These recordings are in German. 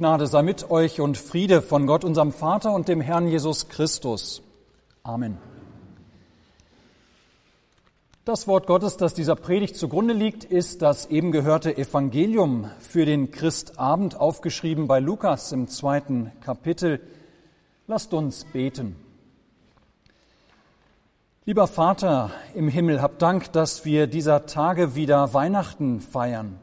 Gnade sei mit euch und Friede von Gott, unserem Vater und dem Herrn Jesus Christus. Amen. Das Wort Gottes, das dieser Predigt zugrunde liegt, ist das eben gehörte Evangelium für den Christabend, aufgeschrieben bei Lukas im zweiten Kapitel. Lasst uns beten. Lieber Vater im Himmel, hab Dank, dass wir dieser Tage wieder Weihnachten feiern.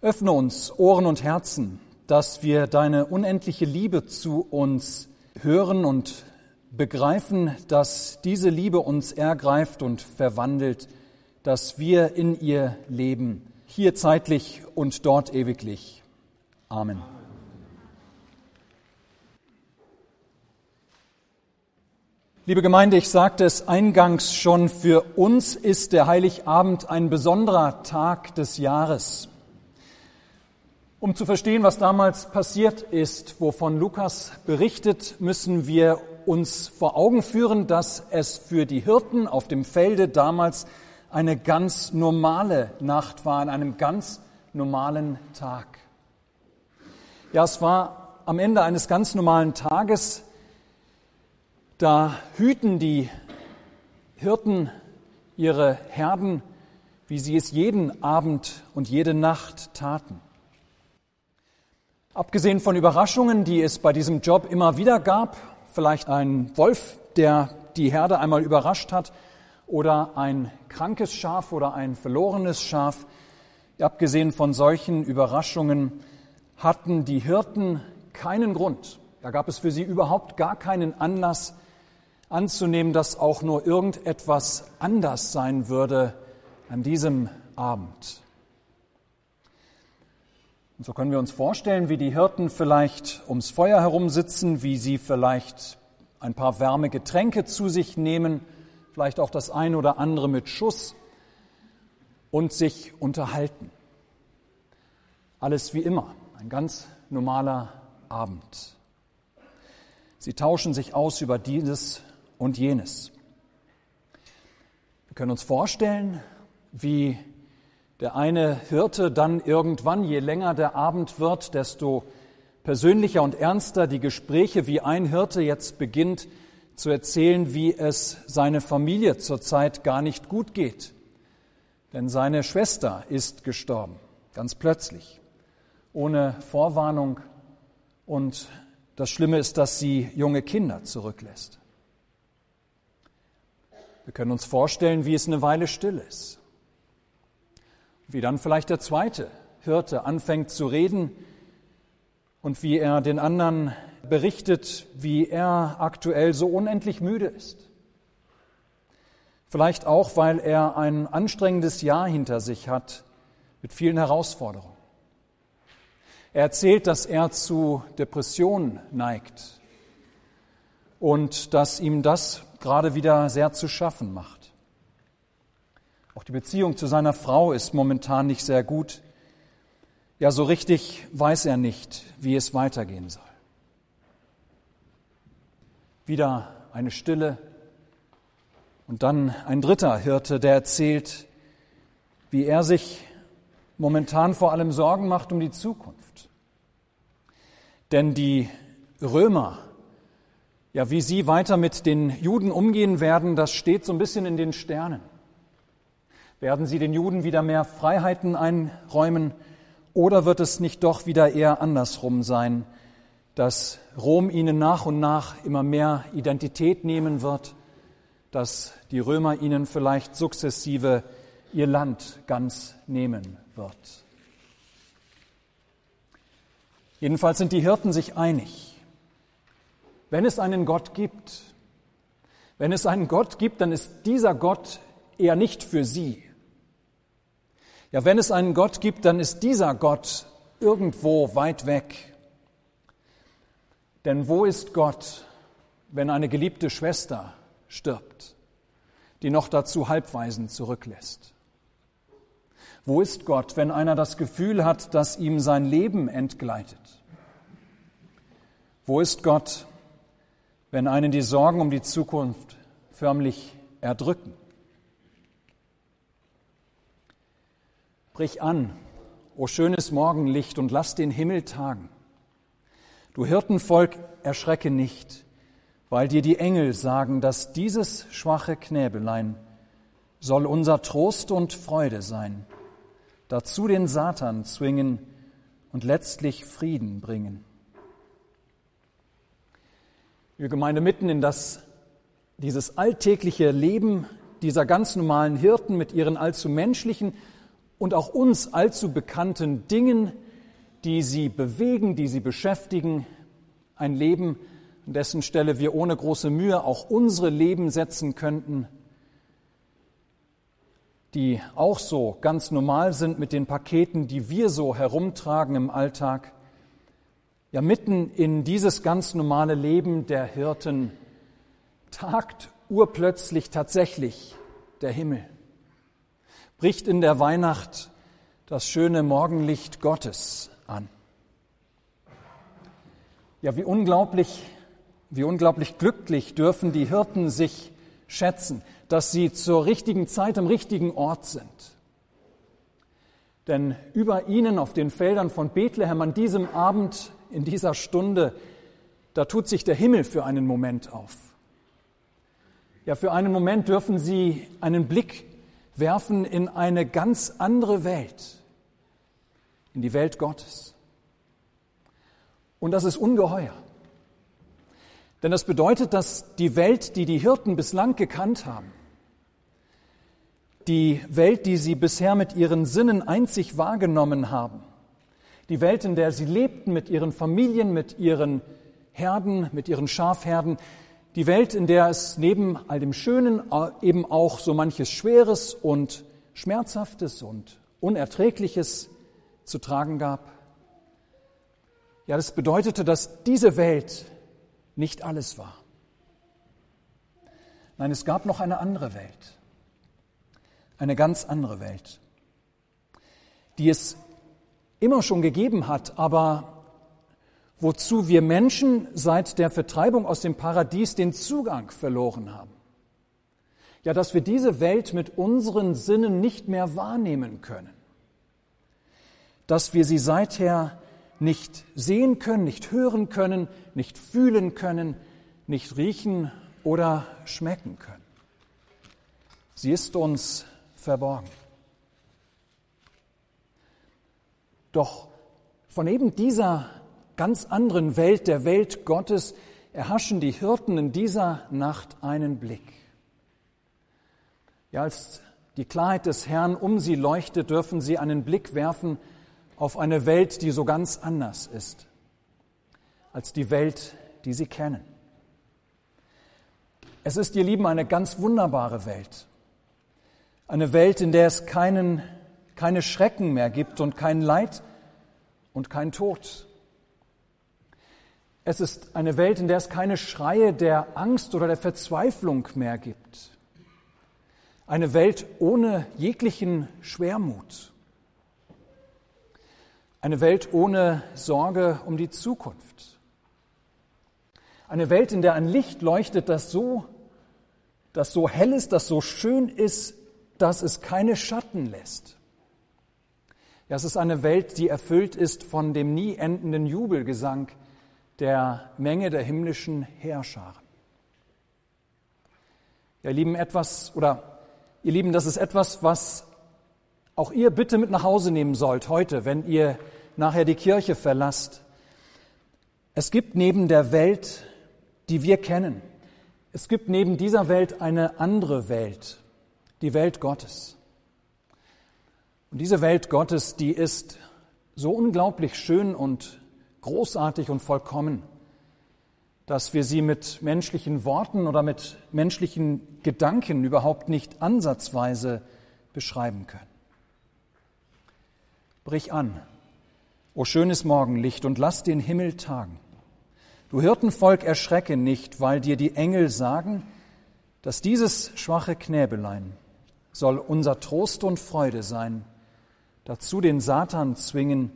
Öffne uns Ohren und Herzen, dass wir deine unendliche Liebe zu uns hören und begreifen, dass diese Liebe uns ergreift und verwandelt, dass wir in ihr leben, hier zeitlich und dort ewiglich. Amen. Liebe Gemeinde, ich sagte es eingangs schon, für uns ist der Heiligabend ein besonderer Tag des Jahres. Um zu verstehen, was damals passiert ist, wovon Lukas berichtet, müssen wir uns vor Augen führen, dass es für die Hirten auf dem Felde damals eine ganz normale Nacht war, an einem ganz normalen Tag. Ja, es war am Ende eines ganz normalen Tages, da hüten die Hirten ihre Herden, wie sie es jeden Abend und jede Nacht taten. Abgesehen von Überraschungen, die es bei diesem Job immer wieder gab, vielleicht ein Wolf, der die Herde einmal überrascht hat, oder ein krankes Schaf oder ein verlorenes Schaf, abgesehen von solchen Überraschungen hatten die Hirten keinen Grund. Da gab es für sie überhaupt gar keinen Anlass, anzunehmen, dass auch nur irgendetwas anders sein würde an diesem Abend. Und so können wir uns vorstellen, wie die Hirten vielleicht ums Feuer herum sitzen, wie sie vielleicht ein paar warme Getränke zu sich nehmen, vielleicht auch das ein oder andere mit Schuss und sich unterhalten. Alles wie immer, ein ganz normaler Abend. Sie tauschen sich aus über dieses und jenes. Wir können uns vorstellen, wie der eine Hirte dann irgendwann, je länger der Abend wird, desto persönlicher und ernster die Gespräche, wie ein Hirte jetzt beginnt zu erzählen, wie es seine Familie zurzeit gar nicht gut geht. Denn seine Schwester ist gestorben, ganz plötzlich, ohne Vorwarnung. Und das Schlimme ist, dass sie junge Kinder zurücklässt. Wir können uns vorstellen, wie es eine Weile still ist. Wie dann vielleicht der zweite Hirte anfängt zu reden und wie er den anderen berichtet, wie er aktuell so unendlich müde ist. Vielleicht auch, weil er ein anstrengendes Jahr hinter sich hat mit vielen Herausforderungen. Er erzählt, dass er zu Depressionen neigt und dass ihm das gerade wieder sehr zu schaffen macht. Auch die Beziehung zu seiner Frau ist momentan nicht sehr gut. Ja, so richtig weiß er nicht, wie es weitergehen soll. Wieder eine Stille und dann ein dritter Hirte, der erzählt, wie er sich momentan vor allem Sorgen macht um die Zukunft. Denn die Römer ja, wie sie weiter mit den Juden umgehen werden, das steht so ein bisschen in den Sternen. Werden sie den Juden wieder mehr Freiheiten einräumen oder wird es nicht doch wieder eher andersrum sein, dass Rom ihnen nach und nach immer mehr Identität nehmen wird, dass die Römer ihnen vielleicht sukzessive ihr Land ganz nehmen wird. Jedenfalls sind die Hirten sich einig. Wenn es einen Gott gibt, wenn es einen Gott gibt, dann ist dieser Gott eher nicht für sie. Ja, wenn es einen Gott gibt, dann ist dieser Gott irgendwo weit weg. Denn wo ist Gott, wenn eine geliebte Schwester stirbt, die noch dazu Halbweisen zurücklässt? Wo ist Gott, wenn einer das Gefühl hat, dass ihm sein Leben entgleitet? Wo ist Gott, wenn einen die Sorgen um die Zukunft förmlich erdrücken. Brich an, o schönes Morgenlicht, und lass den Himmel tagen. Du Hirtenvolk, erschrecke nicht, weil dir die Engel sagen, dass dieses schwache Knäbelein soll unser Trost und Freude sein, dazu den Satan zwingen und letztlich Frieden bringen. Wir Gemeinde mitten in das, dieses alltägliche Leben dieser ganz normalen Hirten mit ihren allzu menschlichen und auch uns allzu bekannten Dingen, die sie bewegen, die sie beschäftigen, ein Leben, an dessen Stelle wir ohne große Mühe auch unsere Leben setzen könnten, die auch so ganz normal sind mit den Paketen, die wir so herumtragen im Alltag. Ja, mitten in dieses ganz normale Leben der Hirten tagt urplötzlich tatsächlich der Himmel. Bricht in der Weihnacht das schöne Morgenlicht Gottes an. Ja, wie unglaublich, wie unglaublich glücklich dürfen die Hirten sich schätzen, dass sie zur richtigen Zeit am richtigen Ort sind. Denn über ihnen auf den Feldern von Bethlehem an diesem Abend, in dieser Stunde, da tut sich der Himmel für einen Moment auf. Ja, für einen Moment dürfen sie einen Blick werfen in eine ganz andere Welt, in die Welt Gottes. Und das ist ungeheuer. Denn das bedeutet, dass die Welt, die die Hirten bislang gekannt haben, die Welt, die sie bisher mit ihren Sinnen einzig wahrgenommen haben, die Welt, in der sie lebten mit ihren Familien, mit ihren Herden, mit ihren Schafherden, die Welt, in der es neben all dem Schönen eben auch so manches Schweres und Schmerzhaftes und Unerträgliches zu tragen gab. Ja, das bedeutete, dass diese Welt nicht alles war. Nein, es gab noch eine andere Welt, eine ganz andere Welt, die es immer schon gegeben hat, aber wozu wir Menschen seit der Vertreibung aus dem Paradies den Zugang verloren haben. Ja, dass wir diese Welt mit unseren Sinnen nicht mehr wahrnehmen können, dass wir sie seither nicht sehen können, nicht hören können, nicht fühlen können, nicht riechen oder schmecken können. Sie ist uns verborgen. Doch von eben dieser ganz anderen Welt, der Welt Gottes, erhaschen die Hirten in dieser Nacht einen Blick. Ja, als die Klarheit des Herrn um sie leuchtet, dürfen sie einen Blick werfen auf eine Welt, die so ganz anders ist als die Welt, die sie kennen. Es ist, ihr Lieben, eine ganz wunderbare Welt. Eine Welt, in der es keinen, keine Schrecken mehr gibt und kein Leid und kein Tod. Es ist eine Welt, in der es keine Schreie der Angst oder der Verzweiflung mehr gibt. Eine Welt ohne jeglichen Schwermut. Eine Welt ohne Sorge um die Zukunft. Eine Welt, in der ein Licht leuchtet, das so, das so hell ist, das so schön ist, dass es keine Schatten lässt. Ja, es ist eine Welt, die erfüllt ist von dem nie endenden Jubelgesang der Menge der himmlischen Heerscharen. Ja, ihr Lieben, etwas, oder ihr Lieben, das ist etwas, was auch ihr bitte mit nach Hause nehmen sollt heute, wenn ihr nachher die Kirche verlasst. Es gibt neben der Welt, die wir kennen, es gibt neben dieser Welt eine andere Welt, die Welt Gottes. Und diese Welt Gottes, die ist so unglaublich schön und großartig und vollkommen, dass wir sie mit menschlichen Worten oder mit menschlichen Gedanken überhaupt nicht ansatzweise beschreiben können. Brich an, o schönes Morgenlicht, und lass den Himmel tagen. Du Hirtenvolk, erschrecke nicht, weil dir die Engel sagen, dass dieses schwache Knäbelein soll unser Trost und Freude sein, dazu den Satan zwingen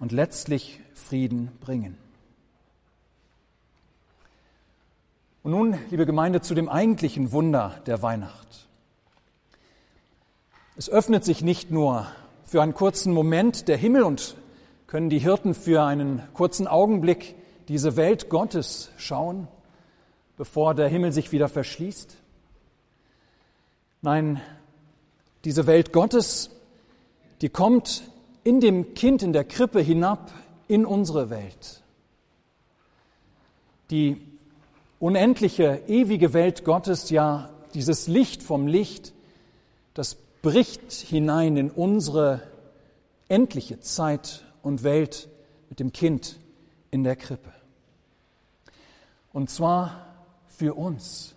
und letztlich Frieden bringen. Und nun, liebe Gemeinde, zu dem eigentlichen Wunder der Weihnacht. Es öffnet sich nicht nur für einen kurzen Moment der Himmel und können die Hirten für einen kurzen Augenblick diese Welt Gottes schauen, bevor der Himmel sich wieder verschließt? Nein, diese Welt Gottes, die kommt in dem Kind in der Krippe hinab in unsere Welt. Die unendliche, ewige Welt Gottes, ja dieses Licht vom Licht, das bricht hinein in unsere endliche Zeit und Welt mit dem Kind in der Krippe. Und zwar für uns.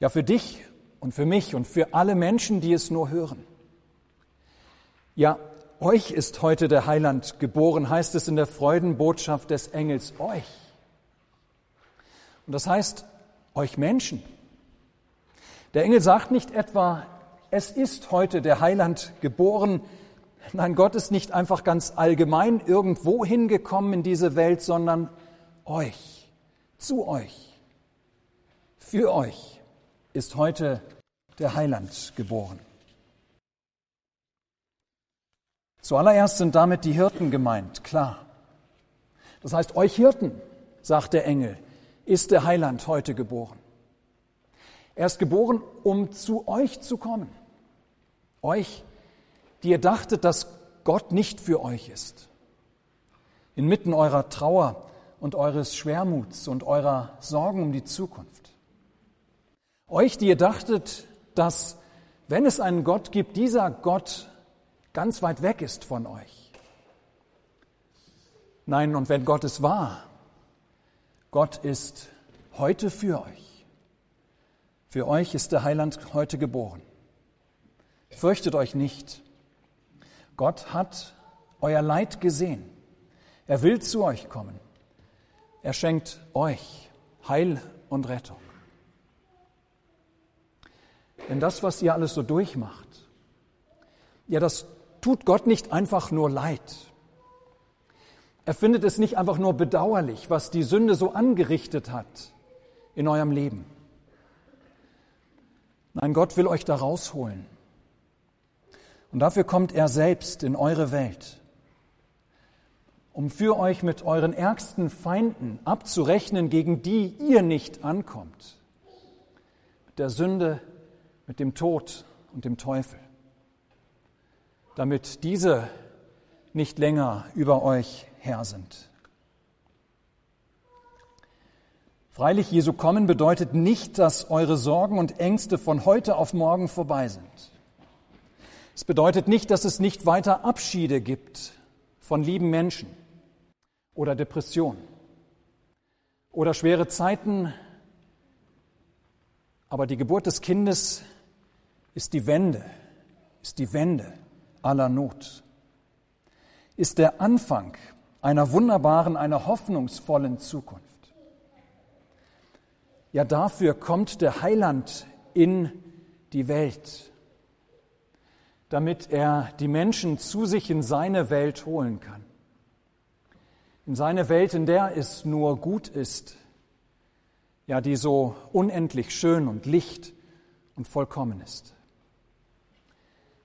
Ja, für dich und für mich und für alle Menschen, die es nur hören. Ja, euch ist heute der Heiland geboren, heißt es in der Freudenbotschaft des Engels, euch. Und das heißt, euch Menschen. Der Engel sagt nicht etwa, es ist heute der Heiland geboren. Nein, Gott ist nicht einfach ganz allgemein irgendwo hingekommen in diese Welt, sondern euch, zu euch, für euch ist heute der Heiland geboren. Zuallererst sind damit die Hirten gemeint, klar. Das heißt, euch Hirten, sagt der Engel, ist der Heiland heute geboren. Er ist geboren, um zu euch zu kommen. Euch, die ihr dachtet, dass Gott nicht für euch ist. Inmitten eurer Trauer und eures Schwermuts und eurer Sorgen um die Zukunft. Euch, die ihr dachtet, dass, wenn es einen Gott gibt, dieser Gott ganz weit weg ist von euch. Nein, und wenn Gott es war, Gott ist heute für euch. Für euch ist der Heiland heute geboren. Fürchtet euch nicht. Gott hat euer Leid gesehen. Er will zu euch kommen. Er schenkt euch Heil und Rettung. Denn das, was ihr alles so durchmacht, ja, das tut Gott nicht einfach nur leid. Er findet es nicht einfach nur bedauerlich, was die Sünde so angerichtet hat in eurem Leben. Nein, Gott will euch da rausholen. Und dafür kommt er selbst in eure Welt, um für euch mit euren ärgsten Feinden abzurechnen, gegen die ihr nicht ankommt. Mit der Sünde, mit dem Tod und dem Teufel. Damit diese nicht länger über euch Herr sind. Freilich, Jesu kommen bedeutet nicht, dass eure Sorgen und Ängste von heute auf morgen vorbei sind. Es bedeutet nicht, dass es nicht weiter Abschiede gibt von lieben Menschen oder Depressionen oder schwere Zeiten. Aber die Geburt des Kindes ist die Wende, ist die Wende aller Not, ist der Anfang einer wunderbaren, einer hoffnungsvollen Zukunft. Ja, dafür kommt der Heiland in die Welt, damit er die Menschen zu sich in seine Welt holen kann. In seine Welt, in der es nur gut ist, ja, die so unendlich schön und licht und vollkommen ist.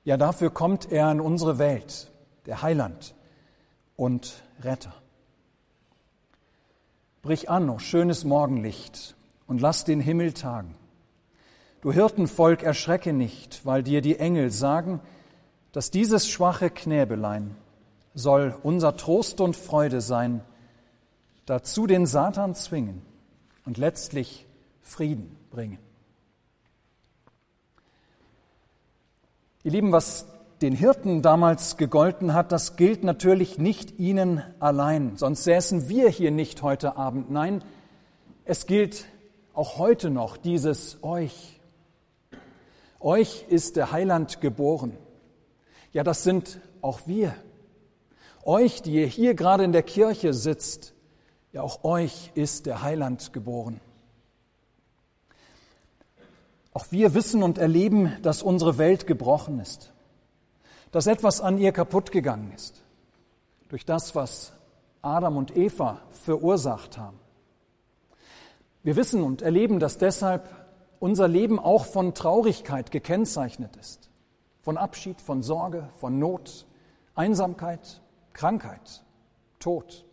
Ja, dafür kommt er in unsere Welt, der Heiland und Retter. Brich an, oh schönes Morgenlicht, und lass den Himmel tagen. Du Hirtenvolk, erschrecke nicht, weil dir die Engel sagen, dass dieses schwache Knäbelein soll unser Trost und Freude sein, dazu den Satan zwingen und letztlich Frieden bringen. Ihr Lieben, was den Hirten damals gegolten hat, das gilt natürlich nicht ihnen allein, sonst säßen wir hier nicht heute Abend. Nein, es gilt auch heute noch dieses euch. Euch ist der Heiland geboren. Ja, das sind auch wir. Euch, die ihr hier gerade in der Kirche sitzt, ja, auch euch ist der Heiland geboren. Auch wir wissen und erleben, dass unsere Welt gebrochen ist, dass etwas an ihr kaputt gegangen ist durch das, was Adam und Eva verursacht haben. Wir wissen und erleben, dass deshalb unser Leben auch von Traurigkeit gekennzeichnet ist, von Abschied, von Sorge, von Not, Einsamkeit, Krankheit, Tod,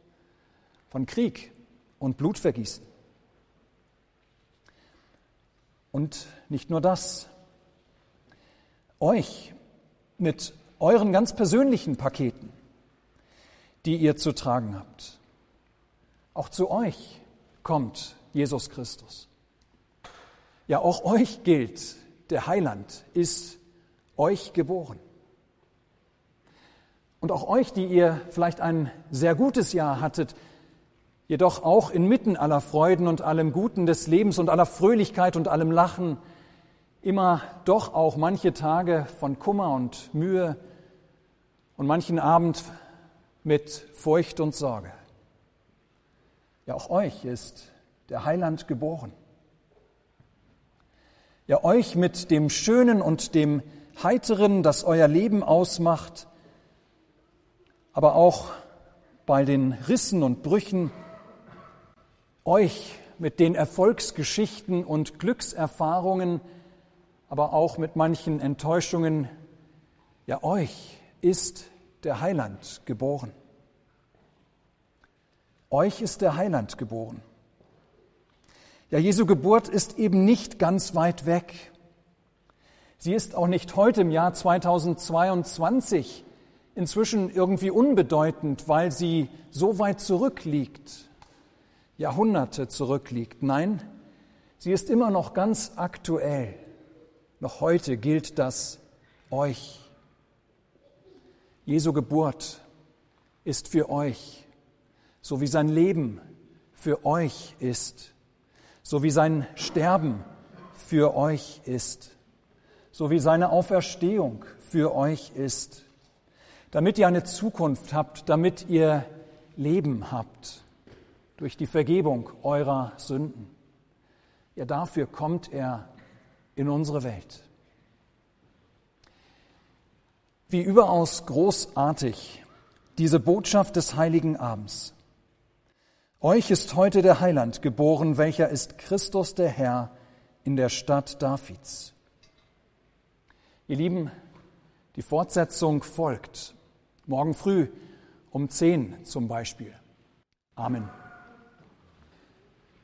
von Krieg und Blutvergießen. Und nicht nur das, euch mit euren ganz persönlichen Paketen, die ihr zu tragen habt. Auch zu euch kommt Jesus Christus. Ja, auch euch gilt, der Heiland ist euch geboren. Und auch euch, die ihr vielleicht ein sehr gutes Jahr hattet, jedoch auch inmitten aller Freuden und allem Guten des Lebens und aller Fröhlichkeit und allem Lachen, immer doch auch manche Tage von Kummer und Mühe und manchen Abend mit Furcht und Sorge. Ja, auch euch ist der Heiland geboren. Ja, euch mit dem Schönen und dem Heiteren, das euer Leben ausmacht, aber auch bei den Rissen und Brüchen, euch mit den Erfolgsgeschichten und Glückserfahrungen, aber auch mit manchen Enttäuschungen, ja, euch ist der Heiland geboren. Euch ist der Heiland geboren. Ja, Jesu Geburt ist eben nicht ganz weit weg. Sie ist auch nicht heute im Jahr 2022 inzwischen irgendwie unbedeutend, weil sie so weit zurückliegt, Jahrhunderte zurückliegt. Nein, sie ist immer noch ganz aktuell. Noch heute gilt das euch. Jesu Geburt ist für euch, so wie sein Leben für euch ist, so wie sein Sterben für euch ist, so wie seine Auferstehung für euch ist, damit ihr eine Zukunft habt, damit ihr Leben habt durch die Vergebung eurer Sünden. Ja, dafür kommt er in unsere Welt. Wie überaus großartig diese Botschaft des heiligen Abends. Euch ist heute der Heiland geboren, welcher ist Christus der Herr in der Stadt Davids. Ihr Lieben, die Fortsetzung folgt. Morgen früh um zehn zum Beispiel. Amen.